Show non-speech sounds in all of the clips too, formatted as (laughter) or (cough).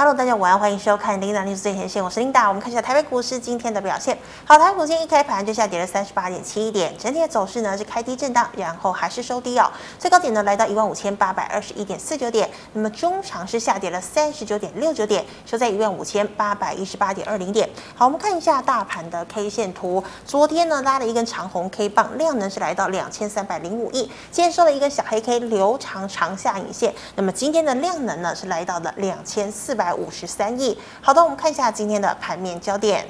Hello，大家晚安，欢迎收看《琳达 news 最前线》，我是琳达。我们看一下台北股市今天的表现。好，台北股今天一开盘就下跌了三十八点七一点，整体的走势呢是开低震荡，然后还是收低哦。最高点呢来到一万五千八百二十一点四九点，那么中长是下跌了三十九点六九点，收在一万五千八百一十八点二零点。好，我们看一下大盘的 K 线图，昨天呢拉了一根长红 K 棒，量能是来到两千三百零五亿，今天收了一根小黑 K，留长长下影线。那么今天的量能呢是来到了两千四百五十三亿。好的，我们看一下今天的盘面焦点。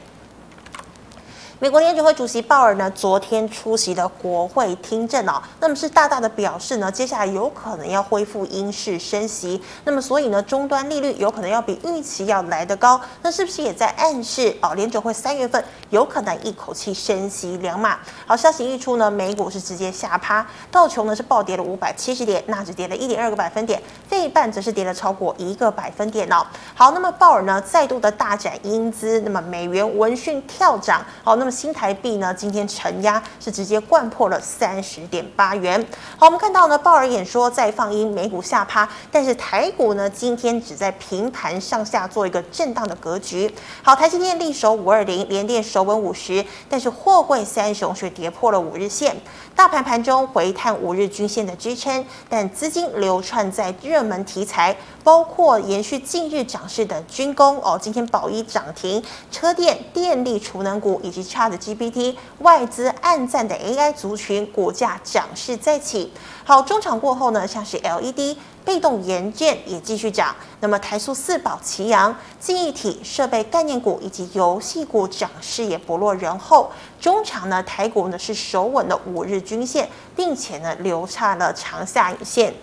美国联准会主席鲍尔呢，昨天出席了国会听证哦，那么是大大的表示呢，接下来有可能要恢复英式升息，那么所以呢，终端利率有可能要比预期要来得高，那是不是也在暗示哦，联准会三月份有可能一口气升息两码？好，消息一出呢，美股是直接下趴，道琼呢是暴跌了五百七十点，纳指跌了一点二个百分点，费半则是跌了超过一个百分点哦。好，那么鲍尔呢再度的大展英姿，那么美元闻讯跳涨，好，那么。新台币呢，今天承压是直接掼破了三十点八元。好，我们看到呢，鲍尔演说再放鹰，美股下趴，但是台股呢，今天只在平盘上下做一个震荡的格局。好，台积电力守五二零，联电守稳五十，但是货柜三雄却跌破了五日线。大盘盘中回探五日均线的支撑，但资金流窜在热门题材，包括延续近日涨势的军工哦，今天宝一涨停，车电、电力、储能股以及 ChatGPT 外资暗赞的 AI 族群股价涨势再起。好，中场过后呢，像是 LED。被动元件也继续涨，那么台塑四宝齐扬、记忆体设备概念股以及游戏股涨势也不落人后，中场呢台股呢是守稳了五日均线，并且呢留下了长下影线。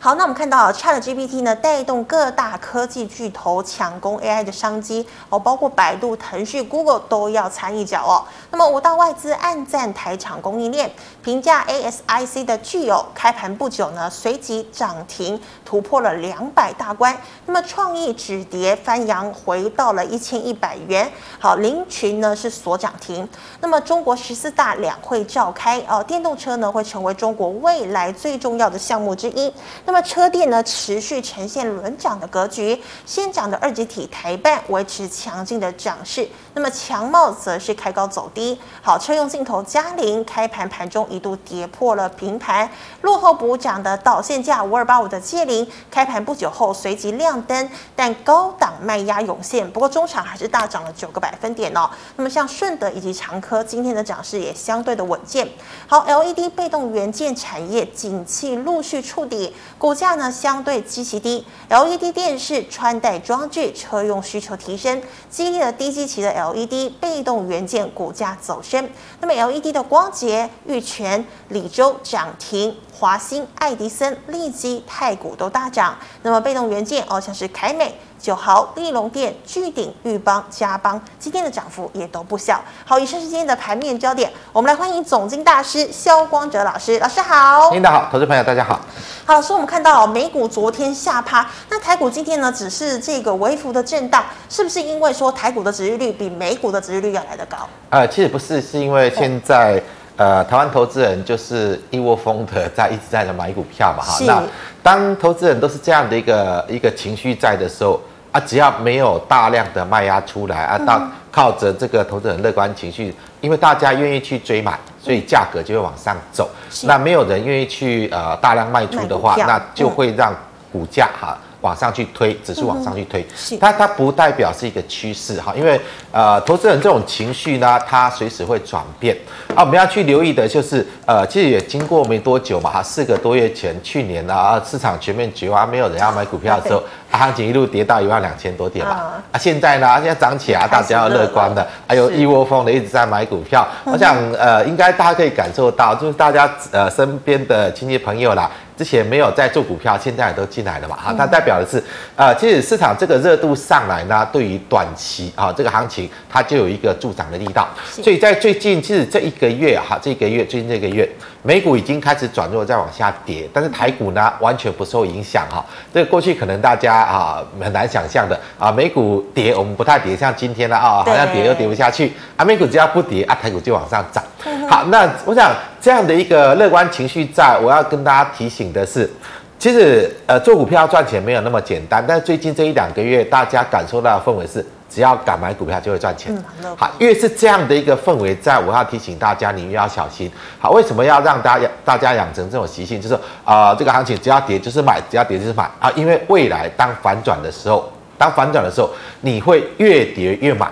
好，那我们看到 ChatGPT 呢，带动各大科技巨头抢攻 AI 的商机哦，包括百度、腾讯、Google 都要参一脚哦。那么五大外资暗赞台厂供应链，评价 ASIC 的聚友开盘不久呢，随即涨停突破了两百大关。那么创意止跌翻扬回到了一千一百元。好，林群呢是所涨停。那么中国十四大两会召开哦，电动车呢会成为中国未来最重要的项目之一。那么车电呢持续呈现轮涨的格局，先涨的二极体台半维持强劲的涨势，那么强茂则是开高走低。好，车用镜头佳凌开盘盘中一度跌破了平盘，落后补涨的导线价五二八五的借零开盘不久后随即亮灯，但高档卖压涌现，不过中场还是大涨了九个百分点哦。那么像顺德以及长科今天的涨势也相对的稳健。好，LED 被动元件产业景气陆续触底。股价呢相对极其低，LED 电视、穿戴装置、车用需求提升，激励了低基期的 LED 被动元件股价走升。那么 LED 的光頡、玉泉、里州涨停，华兴、爱迪生、利基、太古都大涨。那么被动元件哦，像是凯美。九豪、立隆电、巨鼎、裕邦、嘉邦，今天的涨幅也都不小。好，以上是今天的盘面焦点。我们来欢迎总经大师萧光哲老师，老师好。领导好，投资朋友大家好。好，老师，我们看到美股昨天下趴，那台股今天呢，只是这个微幅的震荡，是不是因为说台股的值利率比美股的值利率要来得高？呃，其实不是，是因为现在。呃，台湾投资人就是一窝蜂的在一直在的买股票嘛，哈。那当投资人都是这样的一个一个情绪在的时候啊，只要没有大量的卖压出来啊，到靠着这个投资人乐观情绪，因为大家愿意去追买，所以价格就会往上走。那没有人愿意去呃大量卖出的话，那就会让股价哈。往上去推，指数往上去推，嗯、它它不代表是一个趋势哈，因为呃，投资人这种情绪呢，它随时会转变。啊。我们要去留意的就是呃，其实也经过没多久嘛哈，四个多月前，去年呢啊，市场全面绝望，没有人要买股票的时候，啊、行情一路跌到一万两千多点嘛。啊，啊，现在呢，现在涨起来，大家要乐观的，还有一窝蜂的一直在买股票。我想呃，应该大家可以感受到，就是大家呃身边的亲戚朋友啦。之前没有在做股票，现在也都进来了嘛？哈，它代表的是，呃，其实市场这个热度上来呢，对于短期啊这个行情，它就有一个助长的力道。所以在最近，其实这一个月哈，这个月最近这个月，美股已经开始转弱，再往下跌，但是台股呢完全不受影响哈。这个过去可能大家啊很难想象的啊，美股跌我们不太跌，像今天呢啊，好像跌又跌不下去啊，美股只要不跌啊，台股就往上涨。好，那我想这样的一个乐观情绪，在我要跟大家提醒的是，其实呃做股票赚钱没有那么简单，但是最近这一两个月大家感受到的氛围是。只要敢买股票就会赚钱。嗯，好，越是这样的一个氛围，在我要提醒大家，你越要小心。好，为什么要让大家大家养成这种习性？就是啊、呃，这个行情只要跌就是买，只要跌就是买啊。因为未来当反转的时候，当反转的时候，你会越跌越买，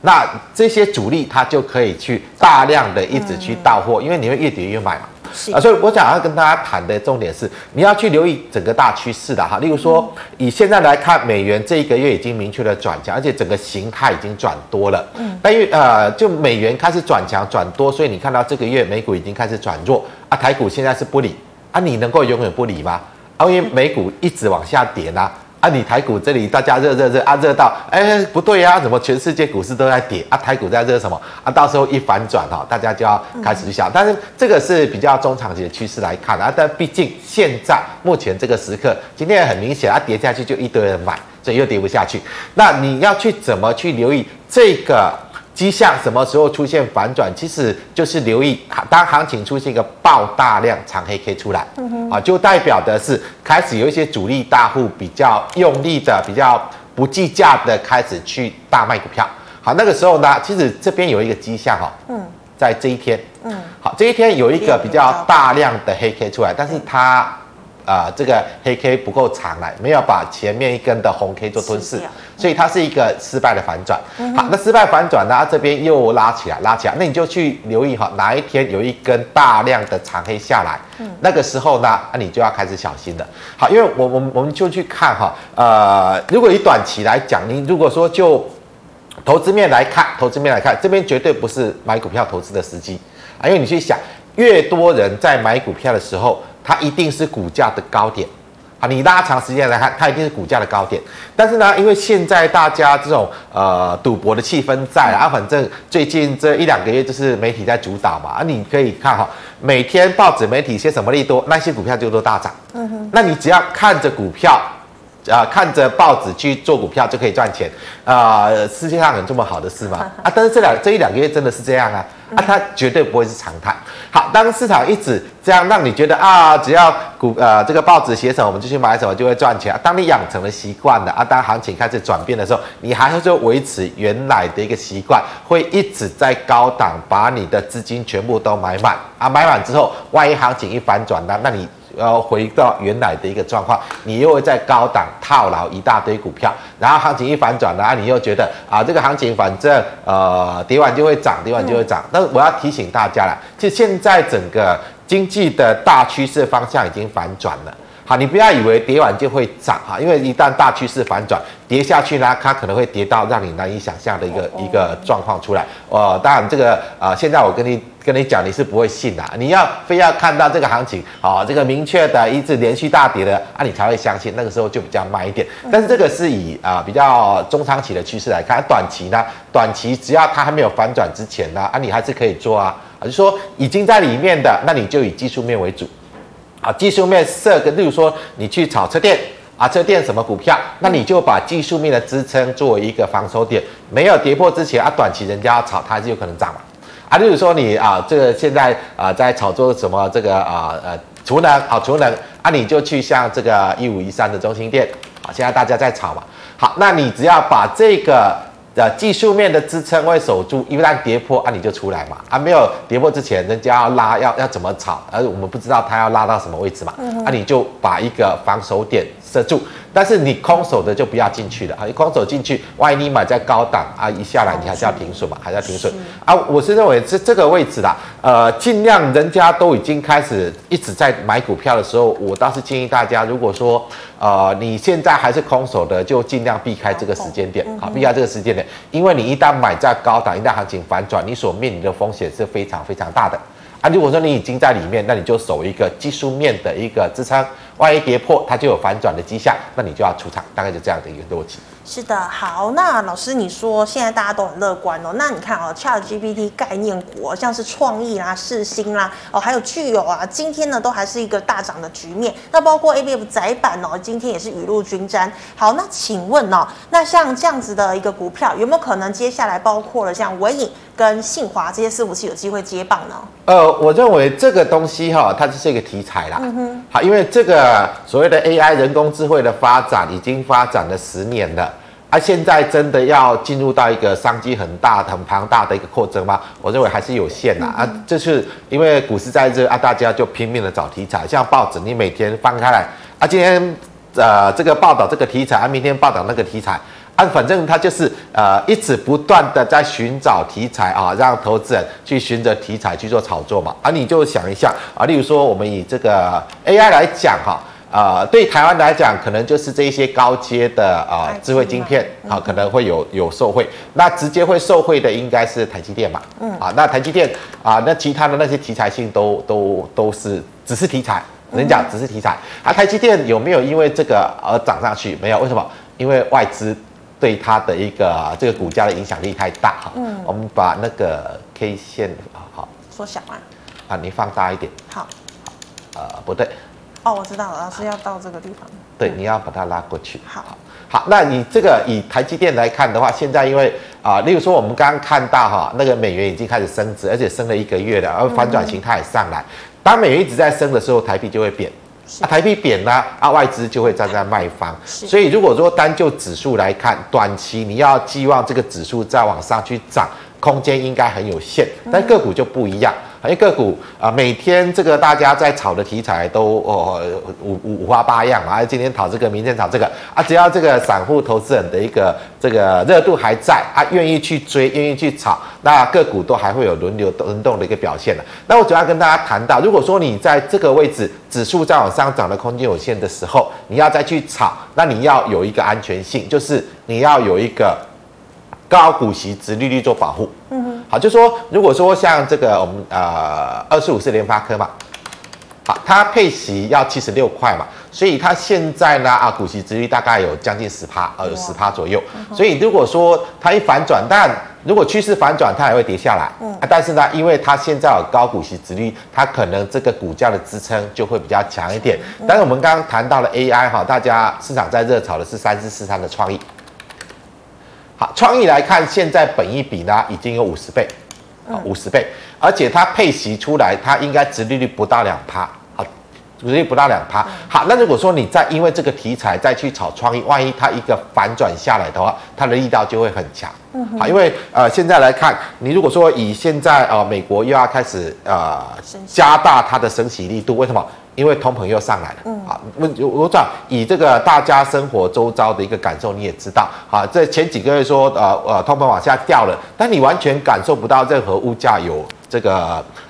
那这些主力他就可以去大量的一直去到货，因为你会越跌越买嘛。啊，所以我想要跟大家谈的重点是，你要去留意整个大趋势的哈。例如说，以现在来看，美元这一个月已经明确的转强，而且整个形态已经转多了。嗯，但因为呃，就美元开始转强转多，所以你看到这个月美股已经开始转弱啊，台股现在是不理啊，你能够永远不理吗？啊，因为美股一直往下跌呢。啊，啊你台股这里大家热热热啊，热到哎不对呀，怎么全世界股市都在跌啊？台股在热什么啊？到时候一反转哈，大家就要开始去想。但是这个是比较中长期的趋势来看啊。但毕竟现在目前这个时刻，今天很明显啊，跌下去就一堆人买，所以又跌不下去。那你要去怎么去留意这个？迹象什么时候出现反转？其实就是留意，当行情出现一个爆大量长黑 K 出来，啊，就代表的是开始有一些主力大户比较用力的、比较不计价的开始去大卖股票。好，那个时候呢，其实这边有一个迹象哈，嗯，在这一天，嗯，好，这一天有一个比较大量的黑 K 出来，但是它。啊、呃，这个黑 K 不够长来，没有把前面一根的红 K 做吞噬，所以它是一个失败的反转。好，那失败反转呢，这边又拉起来，拉起来，那你就去留意哈，哪一天有一根大量的长黑下来，那个时候呢，那，你就要开始小心了。好，因为我我们我们就去看哈，呃，如果以短期来讲，你如果说就投资面来看，投资面来看，这边绝对不是买股票投资的时机啊，因为你去想，越多人在买股票的时候。它一定是股价的高点，啊，你拉长时间来看，它一定是股价的高点。但是呢，因为现在大家这种呃赌博的气氛在啊，反正最近这一两个月就是媒体在主导嘛，啊，你可以看哈，每天报纸媒体些什么利多，那些股票就都大涨。嗯哼，那你只要看着股票。啊，看着报纸去做股票就可以赚钱啊，呃！世界上有这么好的事吗？(laughs) 啊，但是这两这一两个月真的是这样啊！那，它绝对不会是常态。好，当市场一直这样让你觉得啊，只要股呃这个报纸写什么，我们就去买什么，就会赚钱。当你养成了习惯的啊，当行情开始转变的时候，你还是就维持原来的一个习惯，会一直在高档把你的资金全部都买满啊，买满之后，万一行情一反转呢，那你。要回到原来的一个状况，你又会在高档套牢一大堆股票，然后行情一反转呢，你又觉得啊，这个行情反正呃跌完就会涨，跌完就会涨。但是我要提醒大家了，其实现在整个经济的大趋势方向已经反转了。好，你不要以为跌完就会涨哈，因为一旦大趋势反转，跌下去呢，它可能会跌到让你难以想象的一个一个状况出来。呃，当然这个呃，现在我跟你跟你讲，你是不会信的。你要非要看到这个行情啊，这个明确的一直连续大跌的啊，你才会相信。那个时候就比较慢一点。但是这个是以啊比较中长期的趋势来看，短期呢，短期只要它还没有反转之前呢，啊，你还是可以做啊。啊，就说已经在里面的，那你就以技术面为主。啊，技术面设个，例如说你去炒车电啊，车电什么股票，那你就把技术面的支撑作为一个防守点，没有跌破之前啊，短期人家要炒，它就有可能涨嘛。啊，例如说你啊，这个现在啊在炒作什么这个啊呃储能，好储能啊，你就去像这个一五一三的中心店啊，现在大家在炒嘛。好，那你只要把这个。呃，技术面的支撑会守住，一旦跌破啊，你就出来嘛。啊，没有跌破之前，人家要拉，要要怎么炒？而我们不知道它要拉到什么位置嘛。嗯、啊，你就把一个防守点设住。但是你空手的就不要进去了啊！你空手进去，万一你买在高档啊，一下来你还是要停损嘛，还是要停损啊！我是认为这这个位置啦，呃，尽量人家都已经开始一直在买股票的时候，我倒是建议大家，如果说呃你现在还是空手的，就尽量避开这个时间点，好，避开这个时间点，因为你一旦买在高档，一旦行情反转，你所面临的风险是非常非常大的啊！如果说你已经在里面，那你就守一个技术面的一个支撑。万一跌破，它就有反转的迹象，那你就要出场，大概就这样的一个逻辑。是的，好，那老师你说现在大家都很乐观哦，那你看哦，ChatGPT 概念股像是创意啦、世芯啦，哦，还有具有啊，今天呢都还是一个大涨的局面。那包括 ABF 载板哦，今天也是雨露均沾。好，那请问哦，那像这样子的一个股票，有没有可能接下来包括了像微影？跟信华这些是不是有机会接棒呢？呃，我认为这个东西哈，它就是一个题材啦。嗯哼。好，因为这个所谓的 AI 人工智慧的发展已经发展了十年了，啊，现在真的要进入到一个商机很大、很庞大的一个扩增吗？我认为还是有限的、嗯、啊。这是因为股市在这啊，大家就拼命的找题材，像报纸，你每天翻开来啊，今天呃这个报道这个题材啊，明天报道那个题材。啊，反正他就是呃，一直不断的在寻找题材啊，让投资人去寻着题材去做炒作嘛。啊，你就想一下啊，例如说我们以这个 AI 来讲哈，啊，对台湾来讲，可能就是这一些高阶的啊智慧晶片啊，可能会有有受惠。那直接会受惠的应该是台积电嘛。嗯。啊，那台积电啊，那其他的那些题材性都都都是只是题材，人讲只是题材。啊，台积电有没有因为这个而涨上去？没有，为什么？因为外资。对它的一个这个股价的影响力太大哈，嗯，我们把那个 K 线好缩小啊，啊，你放大一点，好，呃，不对，哦，我知道了，老师要到这个地方，对，你要把它拉过去，好，好，那你这个以台积电来看的话，现在因为啊，例如说我们刚刚看到哈，那个美元已经开始升值，而且升了一个月了，而反转型它也上来，当美元一直在升的时候，台币就会贬。啊，台币贬呢，啊，外资就会站在卖方，所以如果说单就指数来看，短期你要寄望这个指数再往上去涨，空间应该很有限，但个股就不一样。因为个股啊，每天这个大家在炒的题材都哦五五五花八样啊，今天炒这个，明天炒这个啊，只要这个散户投资人的一个这个热度还在啊，愿意去追，愿意去炒，那个股都还会有轮流轮动的一个表现的。那我主要跟大家谈到，如果说你在这个位置指数在往上涨的空间有限的时候，你要再去炒，那你要有一个安全性，就是你要有一个。高股息、值利率做保护，嗯哼，好，就说如果说像这个我们呃二十五四联发科嘛，好，它配息要七十六块嘛，所以它现在呢啊股息殖利率大概有将近十趴，呃有十趴左右，所以如果说它一反转，但如果趋势反转，它也会跌下来，嗯，但是呢，因为它现在有高股息殖利率，它可能这个股价的支撑就会比较强一点。但是我们刚刚谈到了 AI 哈，大家市场在热炒的是三四四三的创意。好，创意来看，现在本一比呢已经有五十倍，啊五十倍，而且它配息出来，它应该殖利率不到两趴，好，殖利不到两趴。好，那如果说你再因为这个题材再去炒创意，万一它一个反转下来的话，它的力道就会很强。嗯，好，因为呃现在来看，你如果说以现在呃美国又要开始呃加大它的升息力度，为什么？因为通膨又上来了，嗯，啊，我我讲以这个大家生活周遭的一个感受，你也知道，啊，这前几个月说，呃呃，通膨往下掉了，但你完全感受不到任何物价有这个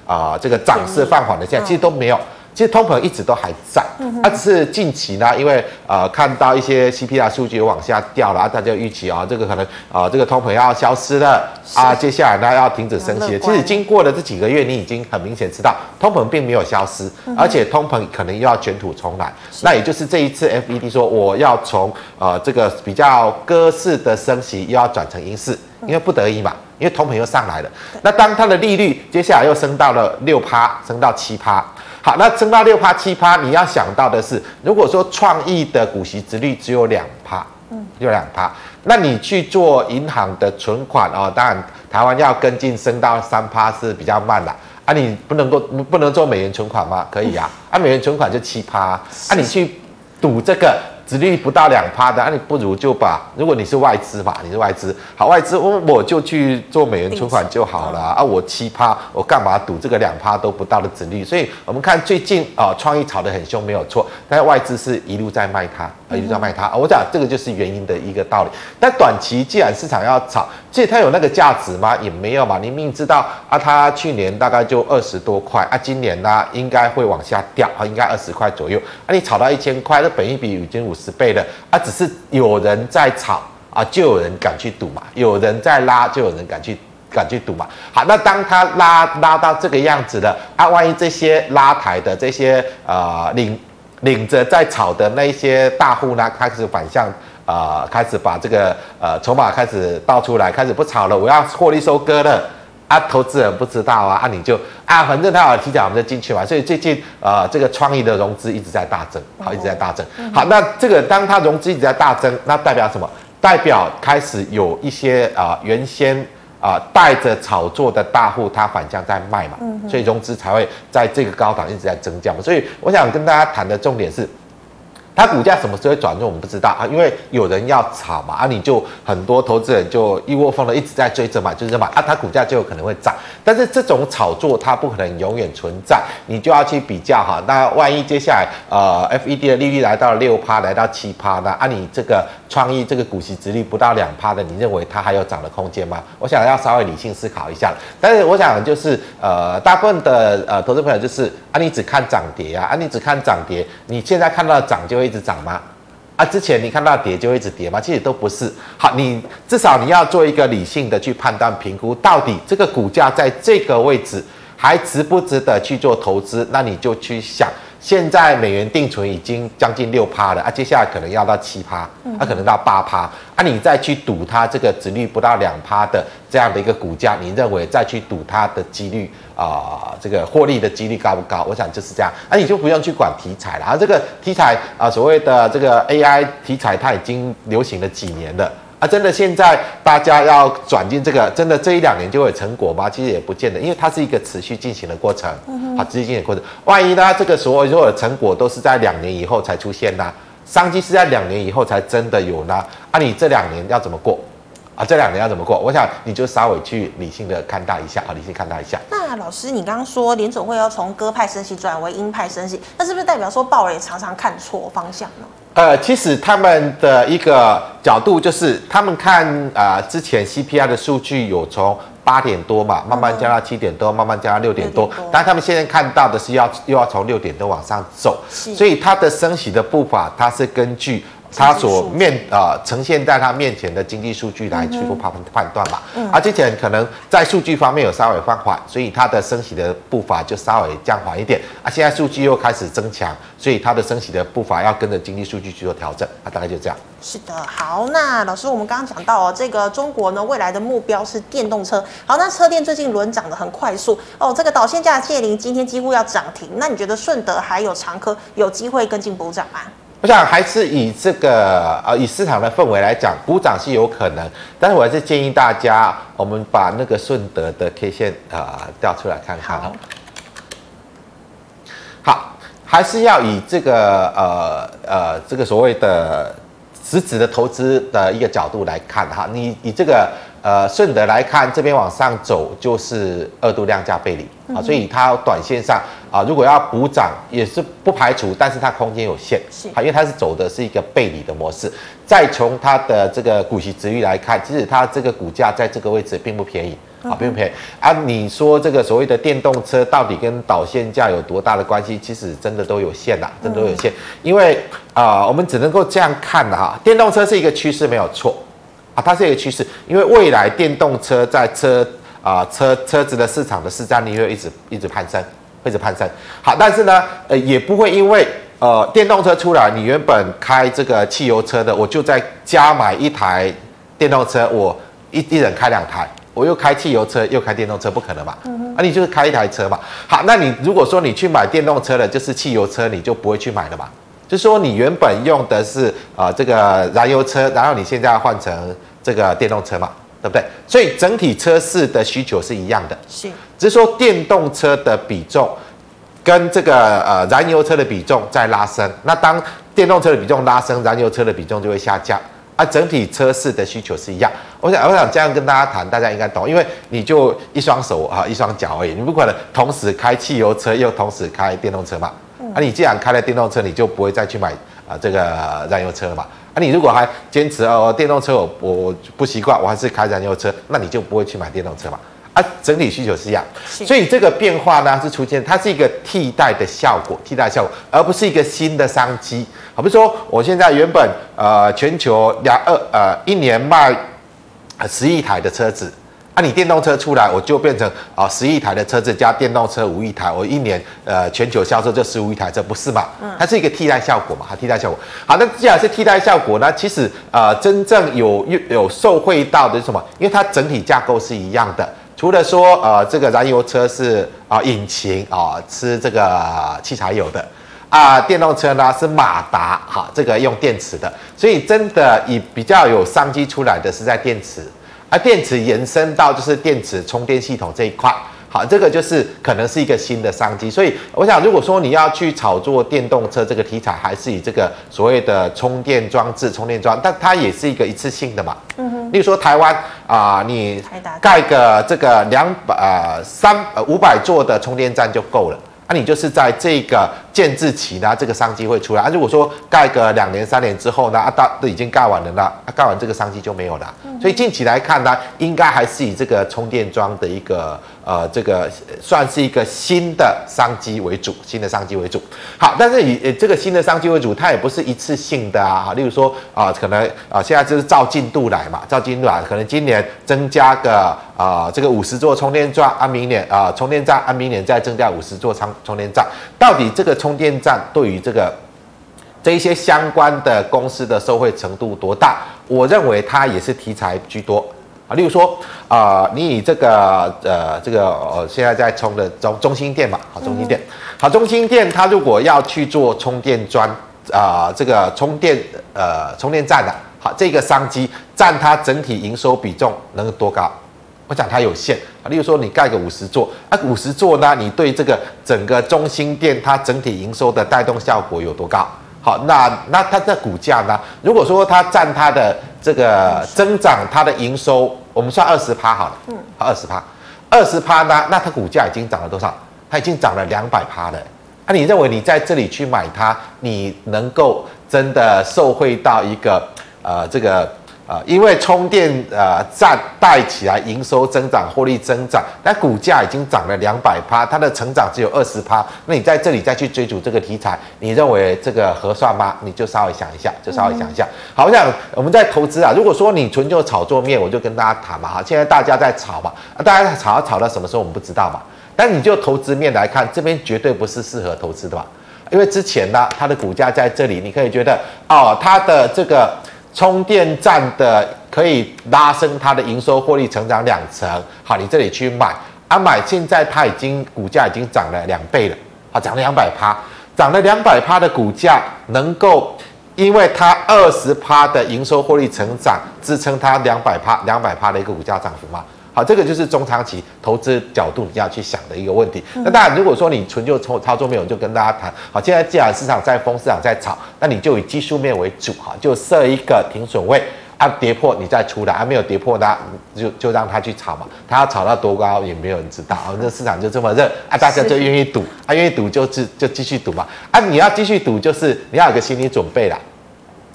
啊、呃、这个涨势放缓的现在，其实都没有。其实通膨一直都还在，它只是近期呢，因为呃看到一些 CPI 数据往下掉了，大家预期啊，这个可能啊这个通膨要消失了啊，接下来呢要停止升息了。其实经过了这几个月，你已经很明显知道通膨并没有消失，而且通膨可能又要卷土重来。那也就是这一次 FED 说我要从呃这个比较鸽式的升息，又要转成鹰式，因为不得已嘛，因为通膨又上来了。那当它的利率接下来又升到了六趴，升到七趴。好，那升到六趴七趴，你要想到的是，如果说创意的股息值率只有两趴，嗯，只有两趴，那你去做银行的存款哦，当然台湾要跟进升到三趴是比较慢的啊，你不能够不能做美元存款吗？可以啊，(laughs) 啊，美元存款就七趴，啊，你去赌这个。殖利率不到两趴的，那、啊、你不如就把，如果你是外资嘛，你是外资，好外资，我我就去做美元存款就好了啊，我七趴，我干嘛赌这个两趴都不到的殖利率？所以我们看最近啊，创意炒得很凶，没有错，但是外资是一路在卖它，啊，一路在卖它，我讲这个就是原因的一个道理。但短期既然市场要炒，其实它有那个价值吗？也没有嘛，你明明知道啊，它去年大概就二十多块啊，今年呢应该会往下掉啊，应该二十块左右啊，你炒到一千块，那本益比已经五十倍了啊，只是有人在炒啊，就有人敢去赌嘛，有人在拉，就有人敢去敢去赌嘛。好，那当他拉拉到这个样子了啊，万一这些拉抬的这些呃领领着在炒的那些大户呢，开始反向啊、呃，开始把这个呃筹码开始倒出来，开始不炒了，我要获利收割了。啊，投资人不知道啊，啊，你就啊，反正他有提早我们就进去嘛。所以最近啊、呃，这个创意的融资一直在大增，好，一直在大增。好，那这个当它融资一直在大增，那代表什么？代表开始有一些啊、呃，原先啊，带着炒作的大户，他反向在卖嘛，所以融资才会在这个高档一直在增加嘛。所以我想跟大家谈的重点是。它股价什么时候会转弱，我们不知道啊，因为有人要炒嘛，啊，你就很多投资人就一窝蜂的一直在追着买，追着买啊，它股价就有可能会涨。但是这种炒作它不可能永远存在，你就要去比较哈。那万一接下来呃，FED 的利率来到六趴，来到七趴呢？啊，你这个创意这个股息殖利不到两趴的，你认为它还有涨的空间吗？我想要稍微理性思考一下。但是我想就是呃，大部分的呃投资朋友就是啊，你只看涨跌啊，啊，你只看涨跌，你现在看到涨就会。一直涨吗？啊，之前你看到跌就一直跌吗？其实都不是。好，你至少你要做一个理性的去判断评估，到底这个股价在这个位置还值不值得去做投资？那你就去想。现在美元定存已经将近六趴了啊，接下来可能要到七趴，它可能到八趴啊，你再去赌它这个殖利率不到两趴的这样的一个股价，你认为再去赌它的几率啊，这个获利的几率高不高？我想就是这样，啊，你就不用去管题材了啊，这个题材啊，所谓的这个 AI 题材，它已经流行了几年了。啊，真的现在大家要转进这个，真的这一两年就会有成果吗？其实也不见得，因为它是一个持续进行的过程，好，持续进行的过程。万一呢，这个所有所有的成果都是在两年以后才出现呢？商机是在两年以后才真的有呢？啊，你这两年要怎么过？啊，这两年要怎么过？我想你就稍微去理性的看待一下，好，理性看待一下。那老师，你刚刚说联准会要从鸽派升息转为鹰派升息，那是不是代表说鲍尔也常常看错方向呢？呃，其实他们的一个角度就是，他们看啊、呃，之前 CPI 的数据有从八点多嘛，慢慢降到七点多，慢慢降到六点多，但他们现在看到的是要又要从六点多往上走，所以它的升息的步伐，它是根据。他所面啊、呃、呈现在他面前的经济数据来去做判判断嘛，嗯、而之前可能在数据方面有稍微放缓，所以它的升息的步伐就稍微降缓一点啊。现在数据又开始增强，所以它的升息的步伐要跟着经济数据去做调整啊。大概就这样。是的，好，那老师，我们刚刚讲到哦，这个中国呢未来的目标是电动车。好，那车电最近轮涨得很快速哦，这个导线架的界零今天几乎要涨停，那你觉得顺德还有长科有机会跟进补涨吗？我想还是以这个呃，以市场的氛围来讲，补涨是有可能，但是我还是建议大家，我们把那个顺德的 K 线啊调出来看看好。好，还是要以这个呃呃这个所谓的实质的投资的一个角度来看哈，你以这个。呃，顺德来看，这边往上走就是二度量价背离啊，所以它短线上啊，如果要补涨也是不排除，但是它空间有限，是啊，因为它是走的是一个背离的模式。再从它的这个股息值率来看，其实它这个股价在这个位置并不便宜啊，并不便宜啊。你说这个所谓的电动车到底跟导线价有多大的关系？其实真的都有限呐，真的都有限，因为啊，我们只能够这样看的哈，电动车是一个趋势没有错。啊，它是一个趋势，因为未来电动车在车啊、呃、车车子的市场的市占率会一直一直攀升，会一直攀升。好，但是呢，呃，也不会因为呃电动车出来，你原本开这个汽油车的，我就在加买一台电动车，我一一人开两台，我又开汽油车又开电动车，不可能嘛？嗯哼。啊，你就是开一台车嘛。好，那你如果说你去买电动车的，就是汽油车，你就不会去买了嘛？就是说你原本用的是啊、呃、这个燃油车，然后你现在要换成。这个电动车嘛，对不对？所以整体车市的需求是一样的，是，只是说电动车的比重跟这个呃燃油车的比重在拉升。那当电动车的比重拉升，燃油车的比重就会下降。啊，整体车市的需求是一样。我想，我想这样跟大家谈，大家应该懂，因为你就一双手啊，一双脚而已，你不可能同时开汽油车又同时开电动车嘛。嗯、啊，你既然开了电动车，你就不会再去买啊这个燃油车了嘛。你如果还坚持哦，电动车我我不习惯，我还是开燃油车，那你就不会去买电动车嘛？啊，整体需求是一样，所以这个变化呢是出现，它是一个替代的效果，替代效果，而不是一个新的商机。好比说，我现在原本呃全球两二呃一年卖十亿台的车子。那、啊、你电动车出来，我就变成啊十亿台的车子加电动车五亿台，我一年呃全球销售就十五亿台，这不是嘛？嗯，它是一个替代效果嘛，它替代效果。好，那既然是替代效果呢，其实呃真正有有有受惠到的是什么？因为它整体架构是一样的，除了说呃这个燃油车是啊、呃、引擎啊、呃、吃这个汽柴油的啊、呃，电动车呢是马达哈这个用电池的，所以真的以比较有商机出来的是在电池。而电池延伸到就是电池充电系统这一块。好，这个就是可能是一个新的商机，所以我想，如果说你要去炒作电动车这个题材，还是以这个所谓的充电装置、充电桩，但它也是一个一次性的嘛。嗯哼。例如说台湾啊、呃，你盖个这个两百呃三呃五百座的充电站就够了。那、啊、你就是在这个建制期呢，这个商机会出来。啊，如果说盖个两年三年之后呢，啊，大都已经盖完了呢，啊，盖完这个商机就没有了。所以近期来看呢，应该还是以这个充电桩的一个呃，这个算是一个新的商机为主，新的商机为主。好，但是以这个新的商机为主，它也不是一次性的啊。例如说啊，可能啊，现在就是照进度来嘛，照进度来，可能今年增加个。啊，这个五十座充电桩，按明年啊，充电站按明年再增加五十座充充电站，到底这个充电站对于这个这一些相关的公司的受惠程度多大？我认为它也是题材居多啊。例如说啊，你以这个呃这个呃现在在充的中中心店嘛，好，中心店，好，中心店它如果要去做充电桩啊，这个充电呃充电站的，好，这个商机占它整体营收比重能多高？我讲它有限啊，例如说你盖个五十座啊，五十座呢，你对这个整个中心店它整体营收的带动效果有多高？好，那那它的股价呢？如果说它占它的这个增长，它的营收，我们算二十趴好了，嗯，二十趴，二十趴呢，那它股价已经涨了多少？它已经涨了两百趴了。那你认为你在这里去买它，你能够真的受惠到一个呃这个？啊，因为充电呃站带起来营收增长、获利增长，但股价已经涨了两百趴，它的成长只有二十趴。那你在这里再去追逐这个题材，你认为这个合算吗？你就稍微想一下，就稍微想一下。好，我想我们在投资啊，如果说你纯就炒作面，我就跟大家谈嘛哈。现在大家在炒嘛，啊，大家炒炒到什么时候我们不知道嘛。但你就投资面来看，这边绝对不是适合投资的吧，因为之前呢，它的股价在这里，你可以觉得哦，它的这个。充电站的可以拉升它的营收获利成长两成，好，你这里去买啊买，现在它已经股价已经涨了两倍了，啊，涨了两百趴，涨了两百趴的股价能够，因为它二十趴的营收获利成长支撑它两百趴两百趴的一个股价涨幅吗？好，这个就是中长期投资角度你要去想的一个问题。那当然，如果说你纯就操操作面，我就跟大家谈。好，现在既然市场在疯，市场在炒，那你就以技术面为主，哈，就设一个停损位，啊，跌破你再出来，啊，没有跌破它，就就让它去炒嘛。它要炒到多高也没有人知道，啊，这市场就这么热，啊，大家就愿意赌，啊，愿意赌就是就继续赌嘛。啊，你要继续赌，就是你要有个心理准备啦。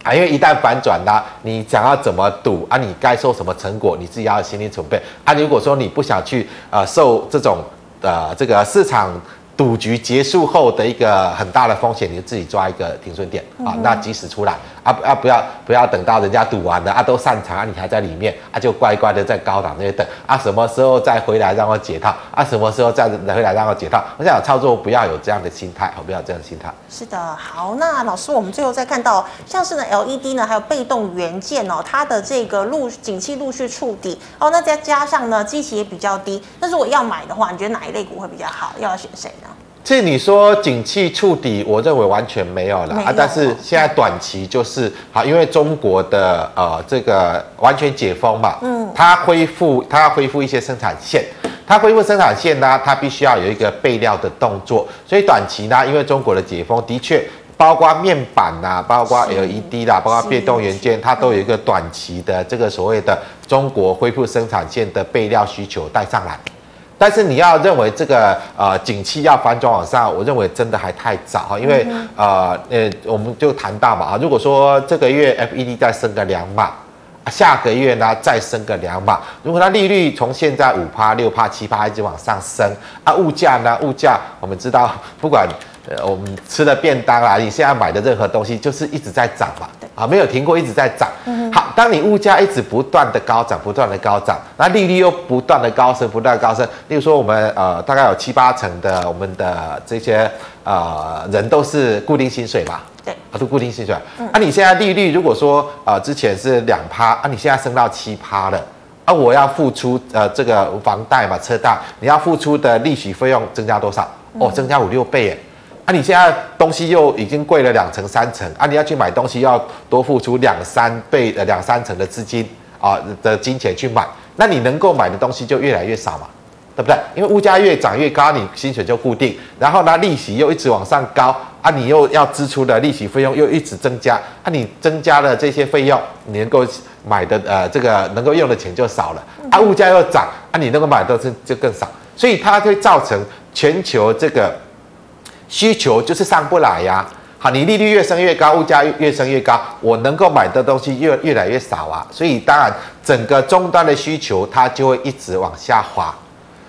啊，因为一旦反转啦，你想要怎么赌啊？你该受什么成果？你自己要有心理准备啊。如果说你不想去呃受这种呃这个市场。赌局结束后的一个很大的风险，你就自己抓一个停损点啊。那即使出来啊，啊不要不要等到人家赌完了啊都散场啊，你还在里面啊，就乖乖的在高档那边等啊，什么时候再回来让我解套啊？什么时候再回来让我解套？我想操作不要有这样的心态，不要有这样的心态。是的，好，那老师，我们最后再看到像是呢 LED 呢，还有被动元件哦，它的这个陆景气陆续触底哦，那再加上呢基期也比较低，那如果要买的话，你觉得哪一类股会比较好？要选谁呢？其实你说景气触底，我认为完全没有了啊。但是现在短期就是好，因为中国的呃这个完全解封嘛，嗯，它恢复它要恢复一些生产线，它恢复生产线呢，它必须要有一个备料的动作。所以短期呢，因为中国的解封的确包括面板呐，包括 LED 啦，包括被动元件，它都有一个短期的这个所谓的中国恢复生产线的备料需求带上来。但是你要认为这个呃景气要反转往上，我认为真的还太早哈，因为呃呃我们就谈到嘛啊，如果说这个月 FED 再升个两码，下个月呢再升个两码，如果它利率从现在五趴六趴七趴一直往上升啊，物价呢物价我们知道不管。呃，我们吃的便当啊，你现在买的任何东西就是一直在涨嘛，啊，没有停过，一直在涨。好，当你物价一直不断的高涨，不断的高涨，那利率又不断的高升，不断的高升。例如说，我们呃大概有七八成的我们的这些呃人都是固定薪水嘛，对，啊都固定薪水。嗯、啊，你现在利率如果说呃之前是两趴，啊你现在升到七趴了，啊我要付出呃这个房贷嘛，车贷，你要付出的利息费用增加多少？哦，增加五六倍耶。啊，你现在东西又已经贵了两成三成啊，你要去买东西要多付出两三倍呃两三成的资金啊的金钱去买，那你能够买的东西就越来越少嘛，对不对？因为物价越涨越高，你薪水就固定，然后呢利息又一直往上高啊，你又要支出的利息费用又一直增加，啊，你增加了这些费用，你能够买的呃这个能够用的钱就少了，啊，物价又涨，啊，你能够买的东西就更少，所以它会造成全球这个需求就是上不来呀。好，你利率越升越高，物价越升越高，我能够买的东西越越来越少啊，所以当然整个终端的需求它就会一直往下滑。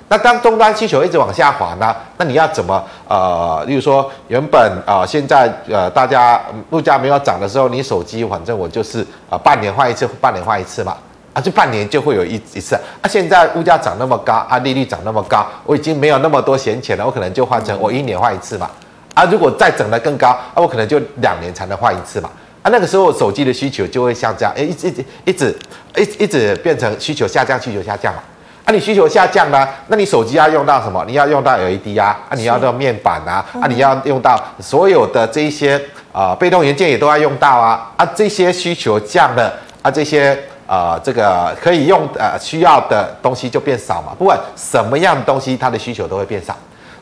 那当终端需求一直往下滑呢，那你要怎么呃，例如说原本啊、现在呃大家物价没有涨的时候，你手机反正我就是啊、呃、半年换一次，半年换一次嘛，啊就半年就会有一一次。啊现在物价涨那么高，啊利率涨那么高，我已经没有那么多闲钱了，我可能就换成我一年换一次嘛。啊，如果再整得更高，啊，我可能就两年才能换一次嘛。啊，那个时候手机的需求就会像这样，哎，一直一直一直一一直变成需求下降，需求下降嘛。啊，你需求下降呢，那你手机要用到什么？你要用到 LED 啊，啊，你要用面板啊，啊，你要用到所有的这一些啊、呃，被动元件也都要用到啊。啊，这些需求降了，啊，这些啊、呃，这个可以用呃需要的东西就变少嘛。不管什么样的东西，它的需求都会变少。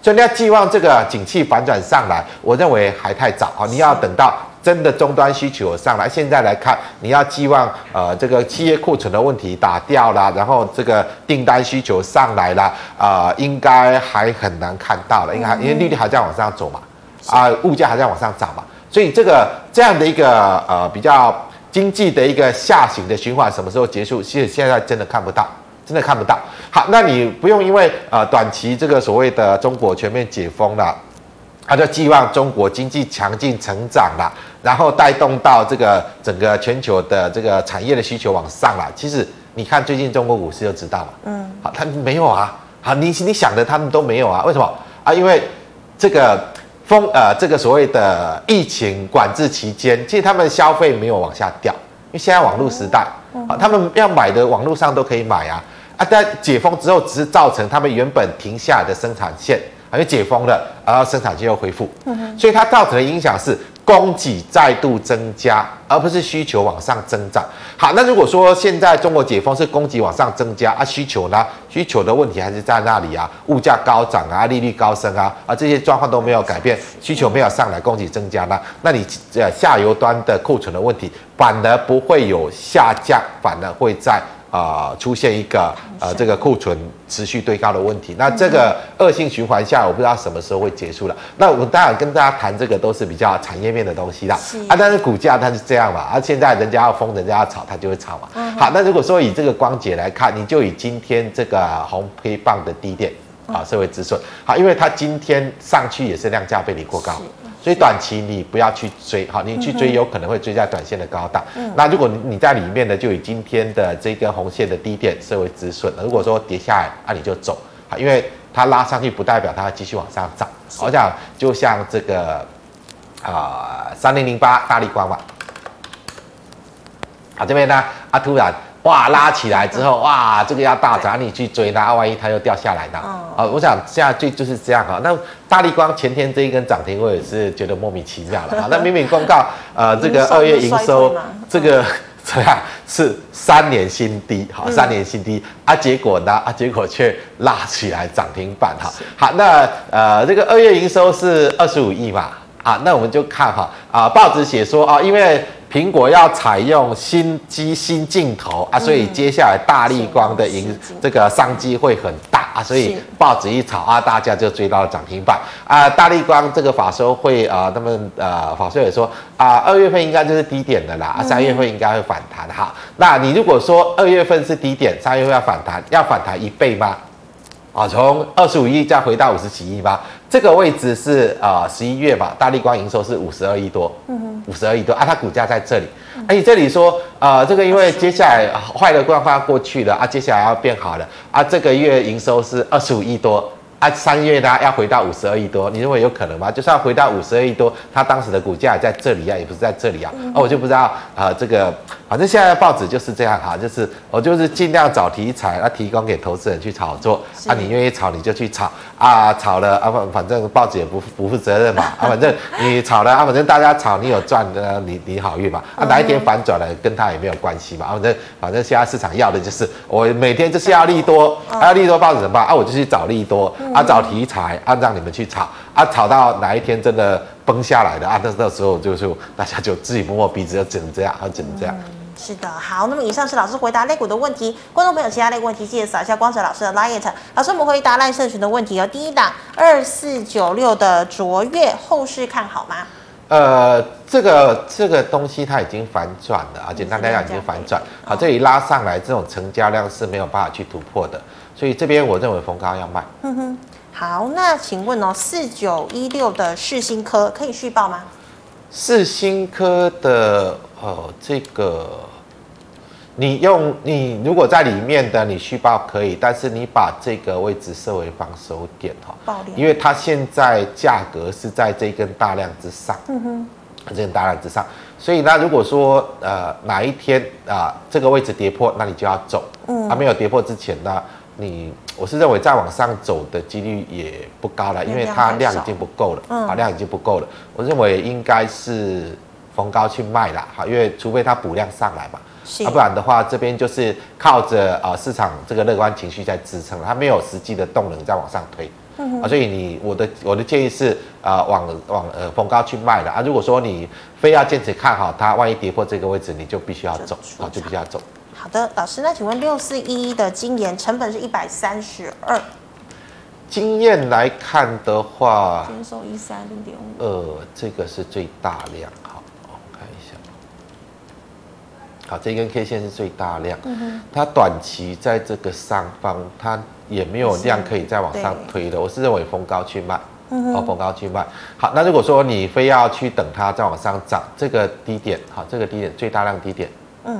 所以你要寄望这个景气反转上来，我认为还太早啊！你要等到真的终端需求上来。现在来看，你要寄望呃这个企业库存的问题打掉了，然后这个订单需求上来了啊、呃，应该还很难看到了。应该因为利率还在往上走嘛，啊，物价还在往上涨嘛，所以这个这样的一个呃比较经济的一个下行的循环什么时候结束？其实现在真的看不到。真的看不到。好，那你不用因为呃短期这个所谓的中国全面解封了，他就寄望中国经济强劲成长了，然后带动到这个整个全球的这个产业的需求往上了。其实你看最近中国股市就知道了。嗯，好，他没有啊。好，你你想的他们都没有啊？为什么啊？因为这个封呃这个所谓的疫情管制期间，其实他们消费没有往下掉，因为现在网络时代，啊，他们要买的网络上都可以买啊。啊，但解封之后，只是造成他们原本停下来的生产线，因为解封了，然后生产线又恢复，所以它造成的影响是供给再度增加，而不是需求往上增长。好，那如果说现在中国解封是供给往上增加啊，需求呢？需求的问题还是在那里啊，物价高涨啊，利率高升啊，啊这些状况都没有改变，需求没有上来，供给增加呢？那你呃下游端的库存的问题反而不会有下降，反而会在。啊、呃，出现一个呃，这个库存持续堆高的问题。那这个恶性循环下，我不知道什么时候会结束了。那我当然跟大家谈这个都是比较产业面的东西啦。啊，但是股价它是这样嘛。啊，现在人家要疯，人家要炒，它就会炒嘛。好，那如果说以这个光頡来看，你就以今天这个红黑棒的低点啊，社会止损。好，因为它今天上去也是量价背离过高。所以短期你不要去追，好，你去追有可能会追在短线的高档。嗯、那如果你在里面呢，就以今天的这根红线的低点设为止损。如果说跌下来，那、啊、你就走，好，因为它拉上去不代表它继续往上涨。我想就像这个啊，三零零八大立光嘛，好，这边呢，啊突然。哇，拉起来之后，哇，这个要大涨，你去追它，万一它又掉下来呢？啊，我想现在就就是这样哈。那大立光前天这一根涨停，我也是觉得莫名其妙了啊。(laughs) 那明明公告，呃，这个二月营收，这个 (laughs) 怎样是三年新低，好，三年新低啊，结果呢，啊，结果却拉起来涨停板哈。好，那呃，这个二月营收是二十五亿嘛？啊，那我们就看哈，啊，报纸写说啊，因为。苹果要采用新机新镜头啊，所以接下来大立光的营这个商机会很大啊，所以报纸一炒啊，大家就追到了涨停板啊。大立光这个法说会啊，他们呃法说也说啊，二月份应该就是低点的啦，三月份应该会反弹哈。那你如果说二月份是低点，三月份要反弹，要反弹一倍吗？啊，从二十五亿再回到五十几亿吧。这个位置是啊，十一月吧，大力光营收是五十二亿多，五十二亿多啊，它股价在这里，而且这里说啊，这个因为接下来坏的状况要过去了啊，接下来要变好了啊，这个月营收是二十五亿多啊，三月呢要回到五十二亿多，你认为有可能吗？就算回到五十二亿多，它当时的股价也在这里啊，也不是在这里啊，啊，我就不知道啊，这个反正现在的报纸就是这样哈，就是我就是尽量找题材，那提供给投资人去炒作啊，你愿意炒你就去炒啊，炒了啊反反正报纸也不不负责任嘛啊，反正你炒了啊，反正大家炒你有赚的，你你好运嘛啊，哪一天反转了跟他也没有关系嘛啊，反正反正现在市场要的就是我每天就是要利多，还要利多报纸怎么办啊？我就去找利多啊，找题材啊，让你们去炒啊，炒到哪一天真的崩下来的啊，那那时候就是大家就自己摸摸鼻子，要只能这样，啊，只能这样。是的，好，那么以上是老师回答类股的问题，观众朋友其他类问题记得扫一下光泽老师的 LINE。老师，我们回答赖社群的问题哦。第一档二四九六的卓越后市看好吗？呃，这个这个东西它已经反转了啊，简单来讲已经反转，好，这里拉上来这种成交量是没有办法去突破的，所以这边我认为逢高要卖。哼哼，好，那请问哦，四九一六的世新科可以续报吗？世新科的呃这个。你用你如果在里面的你续报可以，但是你把这个位置设为防守点哈，因为它现在价格是在这根大量之上，嗯哼，这根大量之上，所以那如果说呃哪一天啊、呃、这个位置跌破，那你就要走，嗯，还没有跌破之前呢，你我是认为再往上走的几率也不高了，因为它量已经不够了，嗯，量已经不够了，我认为应该是逢高去卖了，哈，因为除非它补量上来嘛。啊，不然的话，这边就是靠着啊市场这个乐观情绪在支撑，它没有实际的动能在往上推，啊，所以你我的我的建议是啊往往呃逢高去卖的啊，如果说你非要坚持看好它，万一跌破这个位置，你就必须要走啊，就必须要走。好的，老师，那请问六四一一的晶研成本是一百三十二，经验来看的话，均收一三零点五，呃，这个是最大量。好，这根 K 线是最大量，它短期在这个上方，它也没有量可以再往上推的。我是认为逢高去卖，哦，逢高去卖。好，那如果说你非要去等它再往上涨，这个低点，好，这个低点最大量低点，嗯，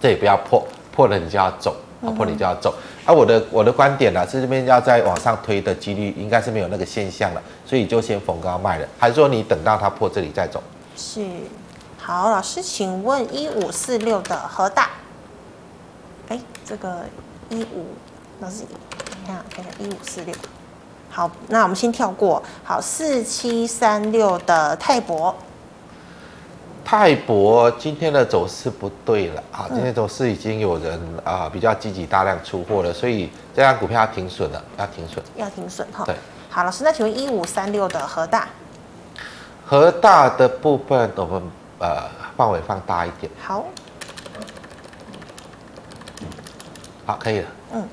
这也不要破，破了你就要走，啊破了你就要走。啊我的我的观点呢，是这边要再往上推的几率应该是没有那个现象了，所以就先逢高卖了，还是说你等到它破这里再走？是。好，老师，请问一五四六的和大，哎，这个一五，老师，你看，看看一五四六。好，那我们先跳过。好，四七三六的泰博，泰博今天的走势不对了啊！今天走势已经有人啊比较积极大量出货了，所以这张股票要停损了，要停损，要停损哈。对，好，老师，那请问一五三六的和大，和大的部分我们。呃，范围放大一点。好，好，可以了。嗯，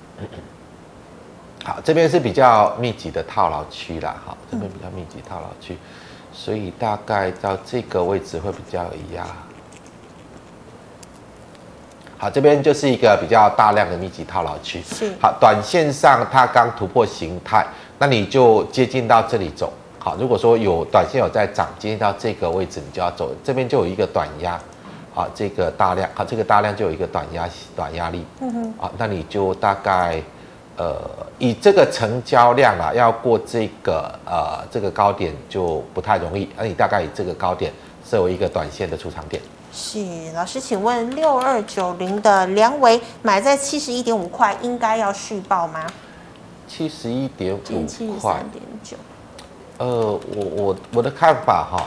好，这边是比较密集的套牢区啦。好，这边比较密集套牢区，所以大概到这个位置会比较有压。好，这边就是一个比较大量的密集套牢区。是。好，短线上它刚突破形态，那你就接近到这里走。好，如果说有短线有在涨，接近到这个位置，你就要走，这边就有一个短压，好，这个大量，好，这个大量就有一个短压短压力，嗯哼，啊，那你就大概，呃，以这个成交量啊，要过这个呃这个高点就不太容易，那你大概以这个高点设为一个短线的出场点。是，老师，请问六二九零的梁维买在七十一点五块，应该要续报吗？七十一点五块，七十三点九。呃，我我我的看法哈，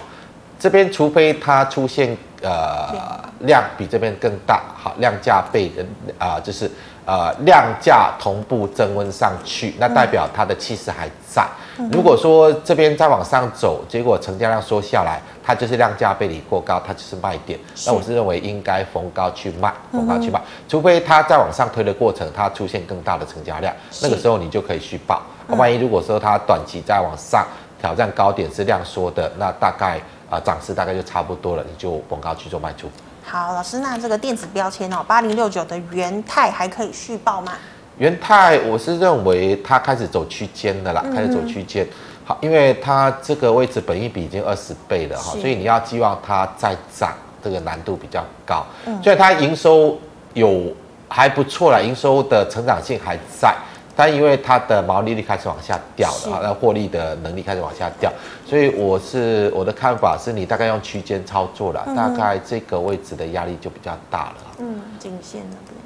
这边除非它出现呃量比这边更大，好，量价倍的啊、呃，就是呃量价同步增温上去，那代表它的气势还在。如果说这边再往上走，结果成交量缩下来，它就是量价背离过高，它就是卖点。那我是认为应该逢高去卖，逢高去卖，除非它再往上推的过程，它出现更大的成交量，那个时候你就可以续报。万一如果说它短期再往上，挑战高点是量缩的，那大概啊涨势大概就差不多了，你就逢高去做卖出。好，老师，那这个电子标签哦，八零六九的元泰还可以续报吗？元泰，我是认为它开始走区间的啦，开始走区间。好，因为它这个位置本益比已经二十倍了哈，所以你要寄望它再涨，这个难度比较高。嗯，所以它营收有还不错啦，营收的成长性还在。但因为它的毛利率开始往下掉了啊，那获利的能力开始往下掉，所以我是我的看法是你大概用区间操作了，嗯、大概这个位置的压力就比较大了。嗯，颈线那边。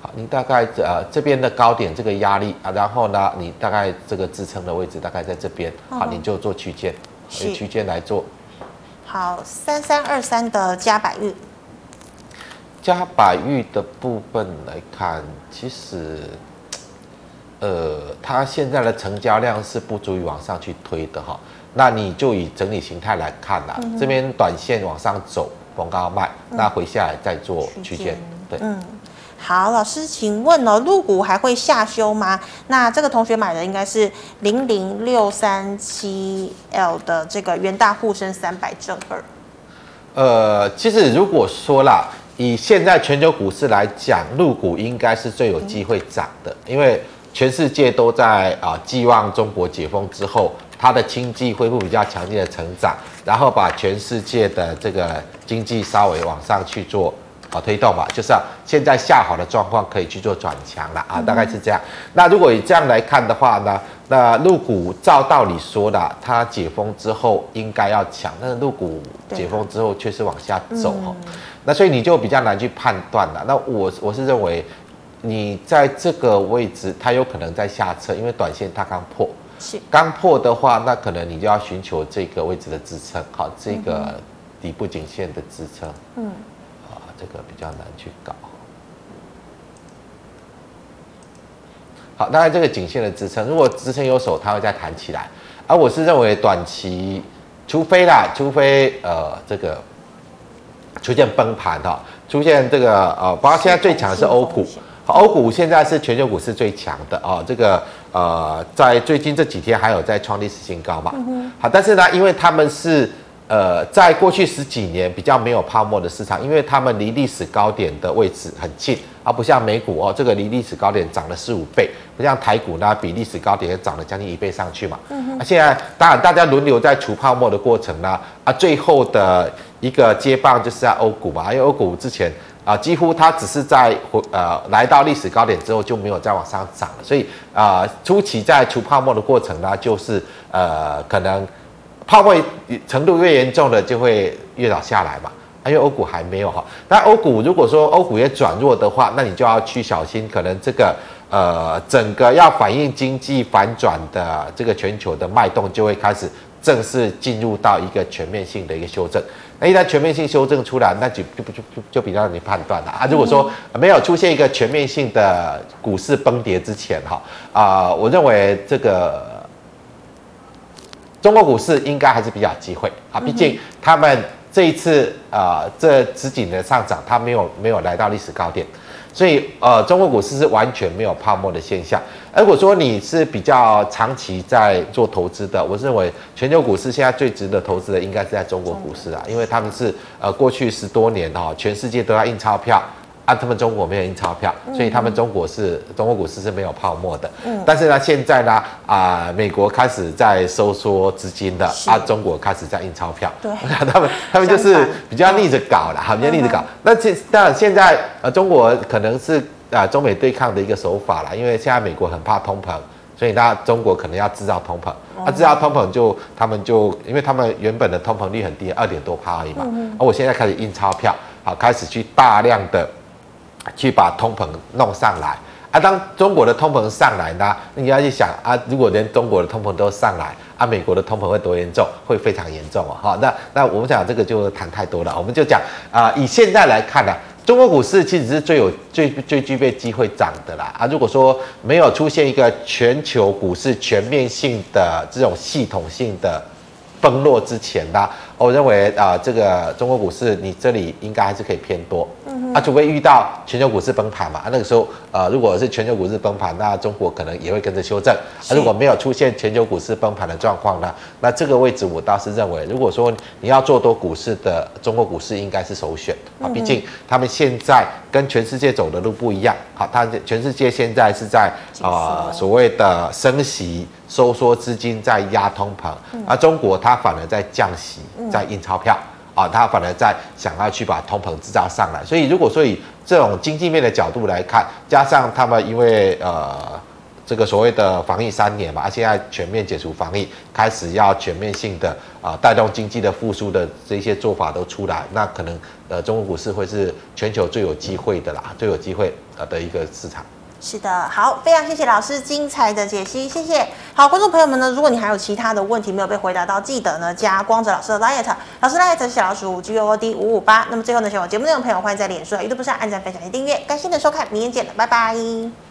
好，你大概呃这边的高点这个压力啊，然后呢，你大概这个支撑的位置大概在这边，好，你就做区间，以区间来做。好，三三二三的加百玉。加百玉的部分来看，其实，呃，它现在的成交量是不足以往上去推的哈。那你就以整理形态来看啦，嗯、这边短线往上走，逢高卖，那回下来再做区间。对，嗯，好，老师，请问哦，入股还会下修吗？那这个同学买的应该是零零六三七 L 的这个元大沪深三百正二。呃，其实如果说啦。以现在全球股市来讲，入股应该是最有机会涨的，因为全世界都在啊寄望中国解封之后，它的经济恢复比较强劲的成长，然后把全世界的这个经济稍微往上去做啊推动吧，就是啊现在下好的状况可以去做转强了啊，大概是这样。那如果以这样来看的话呢，那陆股照道理说的，它解封之后应该要强，但是陆股解封之后却是往下走哈。那所以你就比较难去判断了。那我我是认为，你在这个位置，它有可能在下撤，因为短线它刚破，是刚破的话，那可能你就要寻求这个位置的支撑，好，这个底部颈线的支撑，嗯，啊，这个比较难去搞。好，当然这个颈线的支撑，如果支撑有手，它会再弹起来。而我是认为短期，除非啦，除非呃这个。出现崩盘哈，出现这个呃，包括现在最强的是欧股，欧股现在是全球股市最强的哦。这个呃，在最近这几天还有在创历史新高嘛。好，但是呢，因为他们是呃，在过去十几年比较没有泡沫的市场，因为他们离历史高点的位置很近，而不像美股哦，这个离历史高点涨了四五倍，不像台股呢，比历史高点也涨了将近一倍上去嘛。啊，现在当然大家轮流在除泡沫的过程呢，啊，最后的。一个接棒就是在欧股嘛，因为欧股之前啊，几乎它只是在呃来到历史高点之后就没有再往上涨了，所以啊初期在除泡沫的过程呢，就是呃可能泡沫程度越严重的就会越早下来嘛，因为欧股还没有哈，那欧股如果说欧股也转弱的话，那你就要去小心，可能这个呃整个要反映经济反转的这个全球的脉动就会开始正式进入到一个全面性的一个修正。那一旦全面性修正出来，那就就就就就比较让你判断了啊。如果说没有出现一个全面性的股市崩跌之前，哈啊，我认为这个中国股市应该还是比较机会啊。毕竟他们这一次啊，这十几年的上涨，它没有没有来到历史高点。所以，呃，中国股市是完全没有泡沫的现象。如果说你是比较长期在做投资的，我认为全球股市现在最值得投资的应该是在中国股市啊，因为他们是呃过去十多年哈，全世界都要印钞票。啊，他们中国没有印钞票，所以他们中国是中国股市是没有泡沫的。嗯，但是呢，现在呢，啊，美国开始在收缩资金的，啊，中国开始在印钞票。对，(laughs) 他们他们就是比较逆着搞了，哈，比较逆着搞。那现当然现在呃，中国可能是啊中美对抗的一个手法了，因为现在美国很怕通膨，所以那中国可能要制造通膨。啊，制造通膨就他们就因为他们原本的通膨率很低，二点多趴而已嘛。嗯。而我现在开始印钞票，好，开始去大量的。去把通膨弄上来啊！当中国的通膨上来呢，你要去想啊，如果连中国的通膨都上来啊，美国的通膨会多严重？会非常严重哦！哈，那那我们讲这个就谈太多了，我们就讲啊，以现在来看呢，中国股市其实是最有最最具备机会涨的啦啊！如果说没有出现一个全球股市全面性的这种系统性的崩落之前呢，我认为啊，这个中国股市你这里应该还是可以偏多。啊，除非遇到全球股市崩盘嘛，啊，那个时候，呃，如果是全球股市崩盘，那中国可能也会跟着修正。啊，如果没有出现全球股市崩盘的状况呢，那这个位置我倒是认为，如果说你要做多股市的，中国股市应该是首选。啊，毕竟他们现在跟全世界走的路不一样。好，他全世界现在是在啊、呃、所谓的升息、收缩资金在压通膨，而中国它反而在降息，在印钞票。啊，他反而在想要去把通膨制造上来，所以如果说以这种经济面的角度来看，加上他们因为呃这个所谓的防疫三年嘛，啊，现在全面解除防疫，开始要全面性的啊带动经济的复苏的这些做法都出来，那可能呃中国股市会是全球最有机会的啦，最有机会呃的一个市场。是的，好，非常谢谢老师精彩的解析，谢谢。好，观众朋友们呢，如果你还有其他的问题没有被回答到，记得呢加光泽老师的 liet，老师 LINE 是小老鼠 G O O D 五五八。那么最后呢，喜欢我节目内容的朋友，欢迎在脸书、YouTube 上按赞、分享订阅。感谢你的收看，明天见了，拜拜。